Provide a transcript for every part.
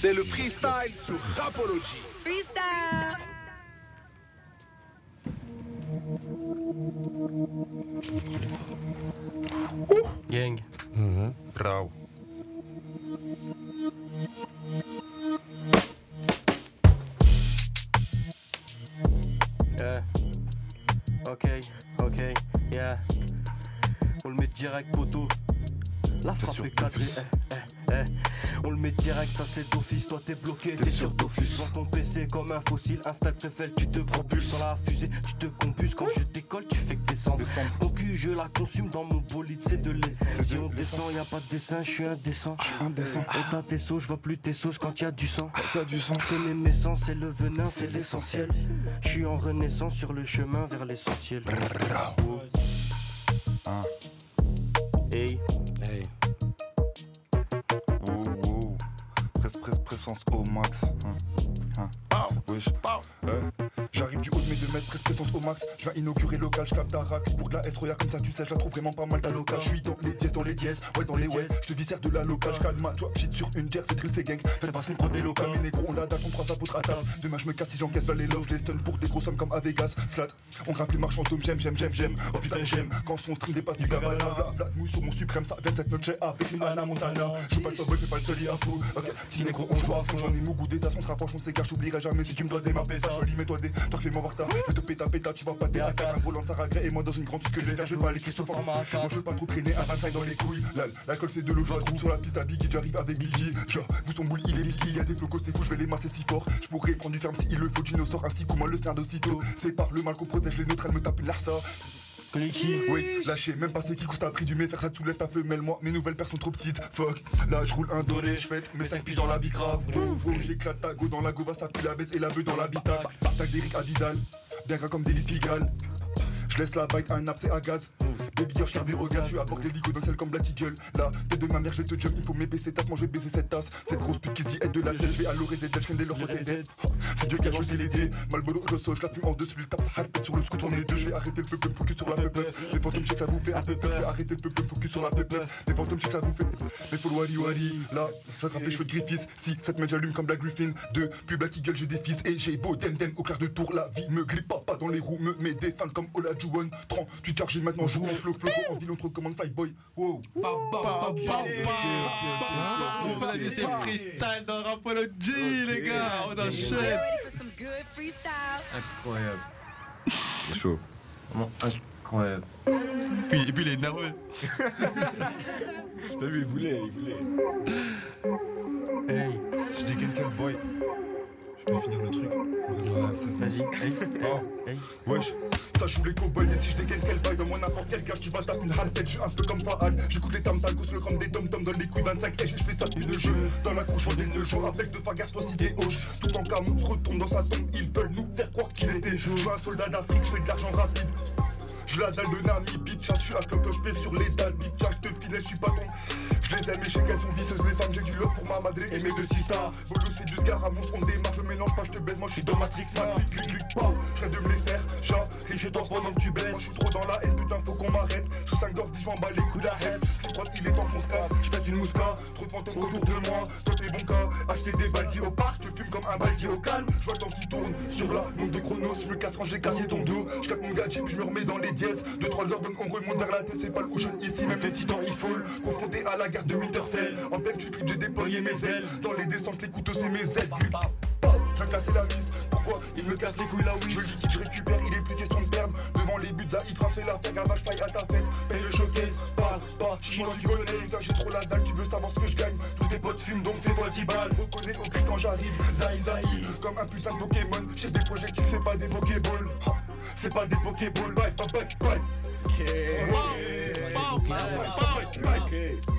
C'est le freestyle sur Rapology. Freestyle Gang. Rauw. Yeah. Ok, ok, yeah. On le met direct poteau. La frappe est cadrée. eh, eh, eh. On le met direct, ça c'est d'office. Toi t'es bloqué, t'es sur Dofus. Sur ton PC comme un fossile. Installe préfèle, tu te propulses. Sans la fusée, tu te compulses. Quand je décolle, tu fais que descendre. Mon cul, je la consume dans mon bolide, c'est de lait. Si on descend, y a pas de dessin, je suis indécent. Indécent. On t'a tes sauces, je vois plus tes sauces quand y a du sang. T'as du sang. Je connais mes sens, c'est le venin, c'est l'essentiel. Je suis en renaissance sur le chemin vers l'essentiel. Hey, Présence au max. Hein. Hein. Wesh. J'arrive du haut de mes 2 mètres, presse présence au max. Je viens inaugurer local, je capte ta. Pour de la S Roya comme ça, tu sais, je la trouve vraiment pas mal ta locale. Je suis dans les dièses, dans les dièses, ouais, dans les ouais. Je te viscère de la locale, calme toi. J'hite sur une jerk, c'est drill, c'est gang. Fais passer prod des locales. Mes négros, on la date, on trois apôtres à table. Demain, je me casse si j'encaisse là les love, les stun pour des gros sommes comme à Vegas. Slat, on grimpe les marchands j'aime, j'aime, j'aime, j'aime. Oh putain, j'aime. Quand son stream dépasse du gabana, v'là, v'là, mouille sur mon suprême, ça 27 notes, j'ai avec une Anna Montana. Je pas le top pas le seul, à fou. Ok, petit négro, on joue à fond. J'en ai mon goût d'état, on se rapproche, on s'égare, j'oublierai jamais si tu me dois des joli, mets-toi des. Toi, fais-moi voir ça. Je te péta, péta, tu vas pas des AK. Un volant de Saragré et moi dans une grande, ce que je vais faire, je vais pas aller sur format. Moi, je veux pas trop traîner un 25 dans les couilles. La- L'alcool, c'est de l'eau, je sur la piste à Biggie, j'arrive avec Biggie. Genre, vous son boule, il est Biggie. Y'a des flocos, c'est fou, je vais les masser si fort. Je pourrais prendre du ferme si il le faut. Gino sort ainsi, moi le snare d'aussitôt. C'est par le mal qu'on protège les nôtres, elle me tape une larça. Clicky. Oui, lâché, même pas c'est qui coûte t'as pris du mais faire ça soulève ta femelle, moi mes nouvelles paires sont trop petites. Fuck, là je roule un doré, je fête mes 5 piges dans la bicrave. Oh, j'éclate ta go dans la gova, ça pue la baisse et la bœuf dans l'habitat. Tac d'Eric à Vidal, bien gras comme des Pigalle. Je laisse la bite un nappe, c'est à gaz. Baby girl, je au gaz. Tu apportes les ligots dans celle comme la gueule. Là, t'es de ma mère, je te jump. Il faut m'épaisser tasse, moi je vais baiser cette tasse. Cette grosse pute qui se dit aide de la tête. Je vais à l'oreille des têtes, je dès leur côté tête. C'est Dieu qui a changé les dés. Malbolo, ressort, je la fume en dessus, le tape, ça sur le scoot. On est deux, je vais arrêter le peuple, focus sur la peuple. Les fantômes, je sais que ça vous fait un peu peur. Je le peuple, focus sur la peuple. Les fantômes, je sais que ça vous fait. Mais faut le wari wari. Là, j'attrape les cheveux de Griffiths. Si cette mèche j'allume comme Black Griffin. Deux, plus Black Eagle, j'ai des fils. Et j'ai beau den au clair de tour. La vie me grippe pas, pas dans les roues. Me met des fans comme Ola Juwon. 38 chargé maintenant, joue en flow, flow. En ville, on te recommande Flyboy. Wow. On a c'est freestyle dans Rapology, les gars. On enchaîne. ready for some good freestyle. Incroyable. C'est chaud. Vraiment incroyable. Puis, et puis il est nerveux. T'as vu, il voulait, il voulait. Vas-y. Hey. Wesh, ça joue les cowboys, mais si je dégaine quel bail, donne-moi n'importe quel gage, tu vas taper une halte tête, je suis un peu comme Faal. J'écoute les tam gosse le comme des tom tom dans les couilles 25 et je fais ça depuis le jeu. Dans la couche, on est le jour avec deux fagards, toi si des hoches. Tout en camon se retourne dans sa tombe, ils veulent nous faire croire qu'il était chaud. Je suis un soldat d'Afrique, je fais de l'argent rapide. Je la dalle de Nami, bitch, je suis la clope, je sur les dalles, bitch, je te filet, je suis pas ton. Je les je sais qu'elles sont vicieuses, les femmes, j'ai du love pour ma madre et mes deux sista. Bolos fait du scar, à mon son démarre, je mélange pas, je te baise, moi je suis dans Matrix, ça clique, clique pas, je de me les faire, chez toi pendant que tu baisses. Moi je suis trop dans la haine, putain, faut qu'on m'arrête. Sous 5 d'ordi, je m'en bats les couilles la haine. C'est quoi, il est temps qu'on se casse, je pète une mousca, trop de fantômes autour de moi, toi t'es bon cas. Acheter des baldi au parc, je fume comme un baldi au calme. Je vois le temps tourne sur la montre de chrono, sur le casse quand j'ai cassé ton dos. Je mon gadget, je me remets dans les dièses. 2-3 heures, donc on remonte vers la tête, c'est pas le ocean ici, même les titans ils. Confronté à la garde de Winterfell, en pleine du clip, j'ai déployé mes ailes. Dans les descentes, les couteaux, c'est mes ailes. Pop, j'ai cassé la vis. Pourquoi il me casse les couilles là oui Je liquide, je récupère, il est plus question de perdre. Devant les buts, Zaïd fait la fête, gavage faille à ta fête. Paye le showcase, parle pas, chinois tu connais j'ai trop la dalle, tu veux savoir ce que je gagne. Tous tes potes fument donc fais fois 10 balles Reconnais au cri quand j'arrive, Zaï Zaï Comme un putain de Pokémon, chef des projectiles c'est pas des Pokéballs. C'est pas des Pokéballs, bye bye bye bye Ok, hey, hey.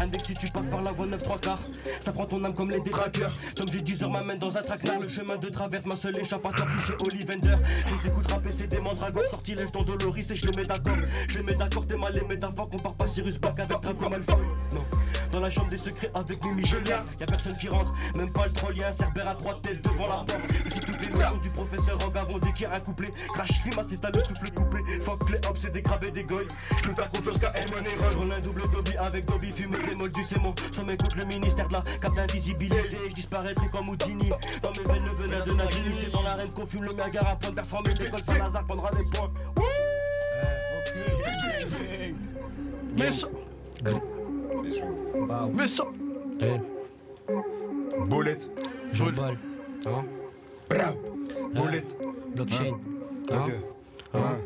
Index si tu passes par la voie 9 3 quarts Ça prend ton âme comme les détraqueurs Comme j'ai 10 heures m'amène dans un traquenard Le chemin de traverse ma seule échappatoire Touché Ollivander. Si t'écoutes rapper c'est des mandragores Sortilège ton Doloris et je les mets d'accord. Je les mets d'accord t'es mal les métaphores Compare pas Cyrus Black avec Draco Malfoy. Non Dans la chambre des secrets avec Mimi Génial. Y'a personne qui rentre, même pas le troll, y'a un cerbère à trois têtes devant la porte. Ici toutes les notions du professeur en gavon dès qu'il y a un couplet. Crash rime, c'est à le souffle coupé. Fuck les hops, c'est des crabes et des goy. Je peux faire confiance qu'à M et Roche. Roll un double Dobby avec Dobby, fume des moldus, c'est mon. Sans m'écoute le ministère de la cap d'invisibilité. Je disparaîtrai comme Houdini. Dans mes veines, le venin de Nagini. C'est dans l'arène qu'on fume le mergar à point de performer. L'école Saint-Lazare prendra des points. Méchant. Eh, Bolette. Jean Ball. Hein Bra. Hein Bolette. Blockchain. Hein Ok. Hein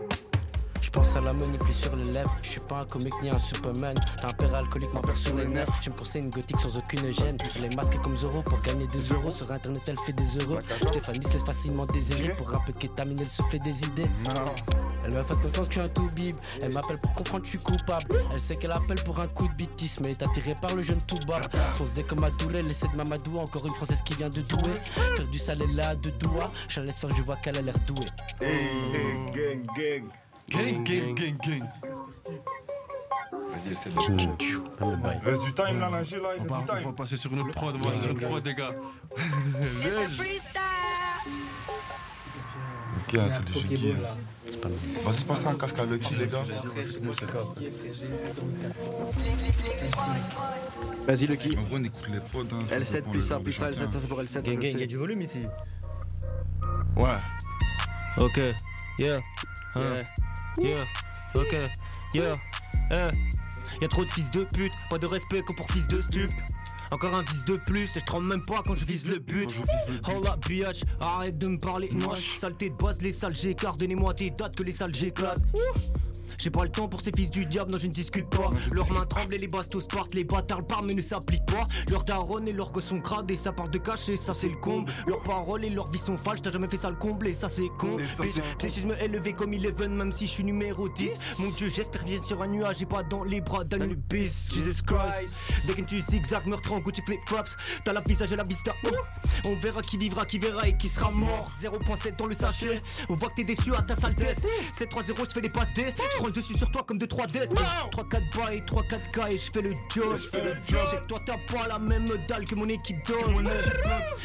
pense à la money plus sur les lèvres. Je suis pas un comique ni un superman. T'as un père alcoolique, m'en sur les nerfs. Je me conseille une gothique sans aucune gêne. Elle est masquée comme Zoro pour gagner des euros. Sur internet, elle fait des euros. Stéphanie se laisse facilement désirer. Pour un peu de kétamine, elle se fait des idées. Elle m'a fait confiance que je suis un tout bib. Elle m'appelle pour comprendre que je suis coupable. Elle sait qu'elle appelle pour un coup de bitis, mais est attirée par le jeune tout bas. Fonce dès comme Adouré, l'essai de Mamadou. Encore une française qui vient de Douai. Faire du salé là, de Doua. Je la laisse faire, je vois qu'elle a l'air douée. Hey, gang, gang. Gang, gang, gang, gang. Vas-y, essaie de. Reste du time là, l'ingé là, il On reste va, du on va passer sur une autre prod, on va passer sur une prod, les gars. Ok, hein, c'est des jeux qui. Vas-y, passez un casque à Lucky, les gars. Vas-y, le qui En vrai, on écoute les prods. Hein, ça L7 dépend plus le ça, plus ça, L7, chacun. ça c'est pour L7. Gang, gang, sais. y a du volume ici. Ouais. Ok, yeah, hein, yeah, ok, yeah, eh. Y'a trop de fils de pute, pas de respect que pour fils de stup. Encore un fils de plus, et je tremble même pas quand je vise le but. Hold up, bitch, arrête de me parler. Moche. Saleté de base, les sales j'écarte, donnez-moi tes dates que les sales j'éclate. J'ai pas le temps pour ces fils du diable, non je ne discute pas. Leurs mains tremblent et les bastos partent, les bâtards parlent mais ne s'appliquent pas. Leurs darons et leurs gosses sont crades et ça part de cacher, ça c'est le comble. Leurs paroles et leurs vies sont falses, t'as jamais fait ça le comble et ça c'est con. C'est con. Psychisme élevé comme Eleven, même si je suis numéro 10. Mon dieu, j'espère vivre sur un nuage et pas dans les bras d'un Anubis. Jesus Christ. Dès que tu zigzag, meurtre en Gucci flip flops. T'as la visage et la vista. Oh. On verra qui vivra, qui verra et qui sera mort. 0.7 dans le sachet. On voit que t'es déçu à ta sale tête. 7-3-0, je fais les passes D. Je le dessus sur toi comme 2-3 dettes. 3-4 bails, 3-4 K et je fais le job. J'ai que toi t'as pas la même dalle que mon équipe donne.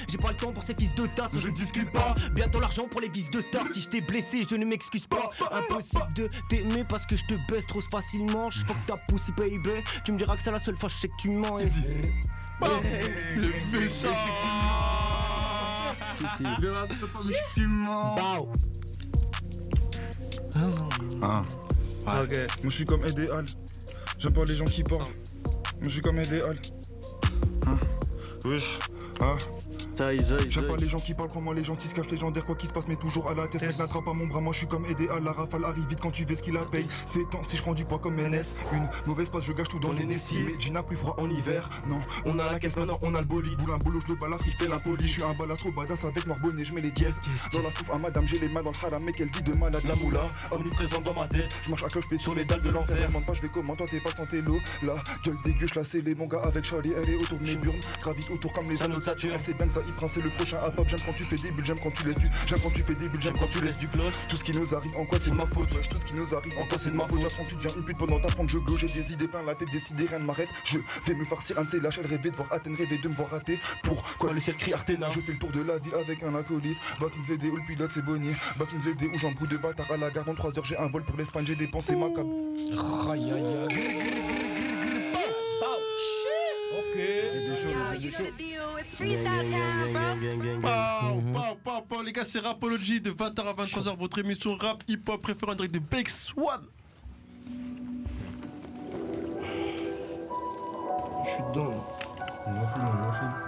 J'ai pas le temps pour ces fils de tasse, je ne discute pas. Bientôt l'argent pour les fils de stars. Si je t'ai blessé, je ne m'excuse pas. Impossible de t'aimer parce que je te baisse trop facilement. Je fuck ta pussy, baby. Tu me diras que c'est la seule fois, je sais que tu mens. Et... Le méchant. Si, si. Bow. Hein. Moi je suis comme idéal. J'aime pas les gens qui parlent. Moi je suis comme idéal. Hein? Wesh. Hein. J'aime pas les gens qui parlent, crois-moi les gens qui se cachent légendaire quoi qu'il se passe mais toujours à la tête. Mec n'attrape pas mon bras moi je suis comme idéal la rafale arrive vite quand tu veux ce qu'il la paye C'est temps si je prends du poids comme NS Une mauvaise passe je gâche tout dans les Nessie Mais Gina plus froid en hiver. Non on a la caisse maintenant on a le bolide. Boule un boulot je le balafre il fait l'impoli Je suis un balasseau badass avec noir bonnet je mets les dièses. Dans la fouf à madame j'ai les mains dans le haram mec elle vit de malade la moula. Omniprésente dans ma tête Je marche à cloche sur les dalles de l'enfer. Demande pas je vais comment toi t'es pas santé l'eau. La gueule dégueu je les mon gars avec Charlie Elle est autour de mes burnes. Gravite autour comme les anneaux de Saturne. Elle c'est Benza Ibra c'est le prochain à pop J'aime quand tu fais des bulles j'aime quand tu laisses du J'aime quand tu fais des bulles j'aime quand tu laisses du gloss. Tout ce qui nous arrive en quoi c'est de ma faute Wesh, Tout ce qui nous arrive en quoi c'est de ma faute. J'apprends tu deviens une pute pendant t'apprends je glow J'ai des idées plein la tête décidé rien ne m'arrête. Je vais me farcir un de ces lâches Elle rêvait de voir Athènes rêver de me voir rater. Pourquoi laisser le cri Artena. Je fais le tour de la ville avec un acolyte. Back in the day où le pilote c'est Bonnier. Back in the day où j'embrouille de bâtard à la gare. Dans 3 heures j'ai un vol pour l'Espagne J'ai dépensé ma cap you know the deal. It's freestyle time, bro. Gang, gang, gang, gang. Pow, pow, pow, pow, les gars, c'est Rapology de 20h à 23h, votre émission rap hip-hop préférée en direct de Bex One. Je suis dedans. C'est.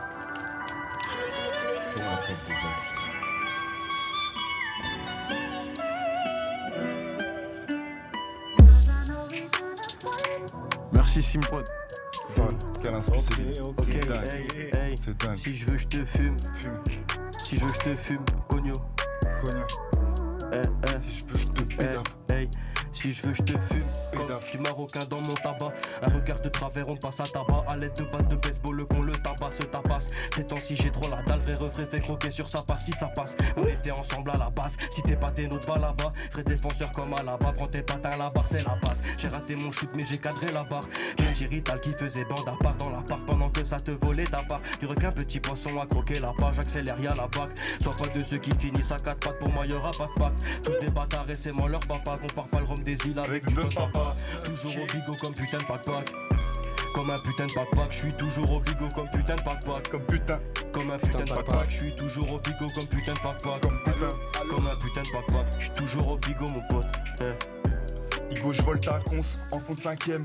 Merci Simprod. Ça, c'est Ok, C'est dingue. hey, hey. C'est dingue Si je veux, je te fume. Fume. Si je veux, je te fume. Cogno. Eh, eh. Si je peux je te pédave hey. Si je veux, je te fume. Comme du marocain dans mon tabac. Un regard de travers, on passe à tabac. À l'aide de battes de baseball, le con le tabac se tabasse. Ces temps-ci, j'ai trop la dalle. Vrai refrain fait croquer sur sa passe. Si ça passe, on était ensemble à la base. Si t'es pas tes nôtres, va là-bas. Vrai défenseur comme à là-bas. Prends tes patins, la barre, c'est la passe. J'ai raté mon shoot, mais j'ai cadré la barre. Petit rital qui faisait bande à part dans la part pendant que ça te volait ta part. Du requin, petit poisson à croquer la page. Accélère, y'a la bac. Sois pas de ceux qui finissent à quatre pattes. Pour moi, y'aura pas de pack. Tous des bâtards et c'est moi leur papa. Compare pas le rhum des îles avec du bon papa. Toujours au bigot comme putain de pack Comme un putain de pack Je suis toujours au bigot comme putain de pack Comme putain. Comme un putain de pack Je suis toujours au bigot comme putain de pack Comme putain. Comme un putain de pack Je suis toujours au bigot mon pote. Igo, je ta cons en fond de cinquième.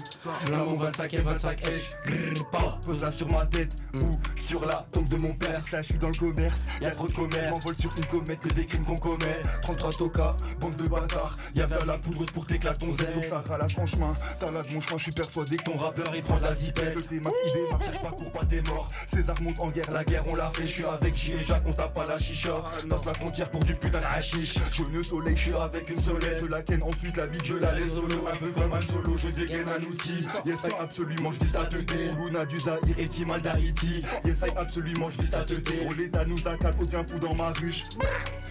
Mon 25 et 25 edge. Pas. Pose la sur ma tête Mm. ou sur la tombe de mon père. Là, je suis dans le commerce, y'a trop de commerce. M'envole sur une comète que des crimes qu'on commet. 33 toca, bande de bâtards. Y'a de la poudre pour t'éclater ton zèle. Donc ça ralasse en chemin. T'as là de mon chemin, je suis persuadé que ton rappeur il prend de la zipette. Le démarche, il démarche, cherche pas cours pas t'es mort. César monte en guerre, la guerre on l'a fait. Je suis avec J et Jacques, on tape pas la chicha. Passe la frontière pour du putain de hashish. Je ne soleil, je suis avec une solette. Je la ken ensuite la bite, je la laisse solo. Un peu comme un solo, je dégaine un outil. Yes, I absolument, je vis ta teuté. Luna du Zahir et Timal d'Haïti. Yes, I absolument, je vis ta teuté. Oh, l'État nous accable, aucun fou dans ma ruche.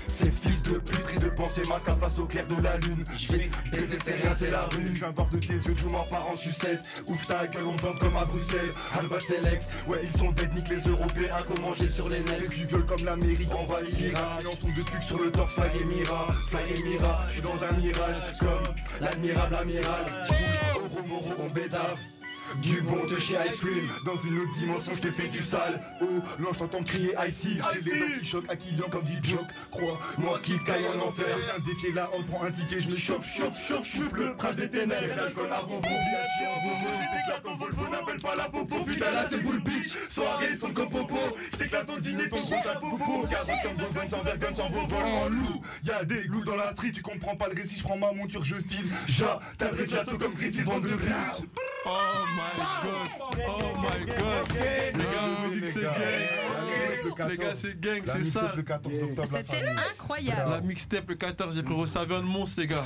Ces fils de pute, pris de penser ma cape passe au clair de la lune. Je vais baiser, c'est rien, c'est la rue. Je voir de tes yeux, je m'en pars en sucette. Ouf ta gueule, on bande comme à Bruxelles. Albat Select, ouais, ils sont bêtes, les Européens, comment j'ai sur les nets. C'est du viol comme l'Amérique, en sont de pute sur le torse, fly et mira. Fly et mira, je suis dans un mirage, comme l'admirable amiral. On bédave. Du bon de chez Ice Cream Dans une autre dimension je te fais du sale Oh non j'entends crier Icy J'ai des qui choquent Aquilian comme dit joke Crois moi qui caille en enfer Viens défier la honte prends un ticket je me chauffe chauffe chauffe chauffe le prince des ténèbres L'alcool à bonbon viens en bobo T'éclates ton Volvo n'appelle pas la popo Putain là c'est boule bitch Soirée son comme popo en loup Y'a des loups dans la street tu comprends pas le récit Je prends ma monture je file Ja t'as château comme Griffith bande de bitch Oh my god, oh my god. Les gars, on me dit que c'est gang. Les gars, c'est gang, c'est ça. le 14 octobre. C'était incroyable. La mixtape le 14, j'ai vient de monstre, les gars.